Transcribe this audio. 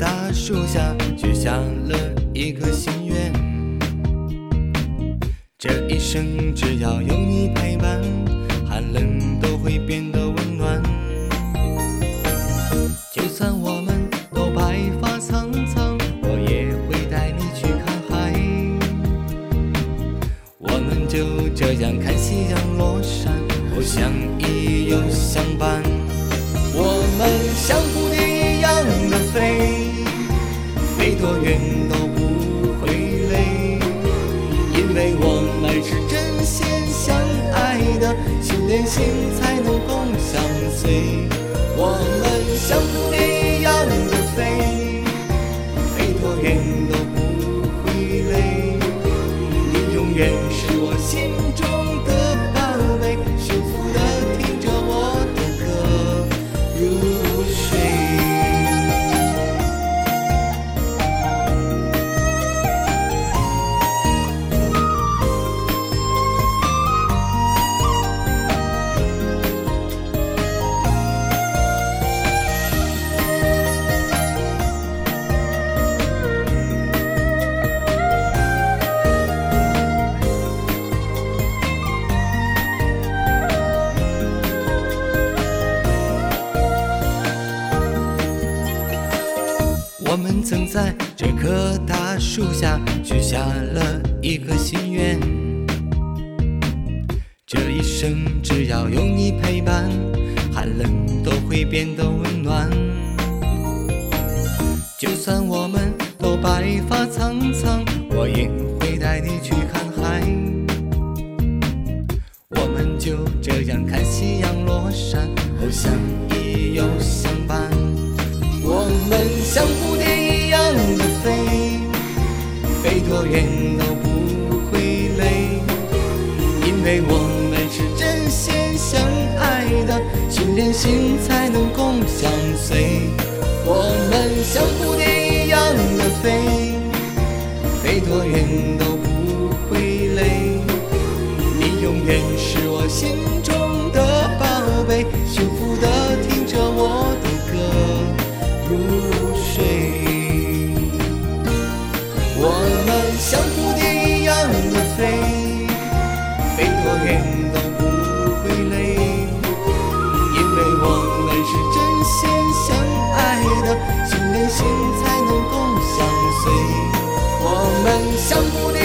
大树下许下了一个心愿这一生只要有你陪伴寒冷都会变得温暖就算我们都白发苍苍我也会带你去看海我们就这样看夕阳落山我想你又相伴多远都不会累，因为我们是真心相爱的，心连心才能共相随。我们像蝴蝶一样的飞，飞多远曾在这棵大树下许下了一个心愿，这一生只要有你陪伴，寒冷都会变得温暖。就算我们都白发苍苍，我也会带你去看海。我们就这样看夕阳落山，互相依又相伴。我们像蝴蝶，飞多远都不会累，因为我们是真心相爱的，心连心才能共相随。我们像蝴蝶一样的飞，飞多远都不会累，你永远是我心中的宝贝，幸福我们像蝴蝶一样的飞，飞多远都不会累，因为我们是真心相爱的，心连心才能共相随。我们像蝴蝶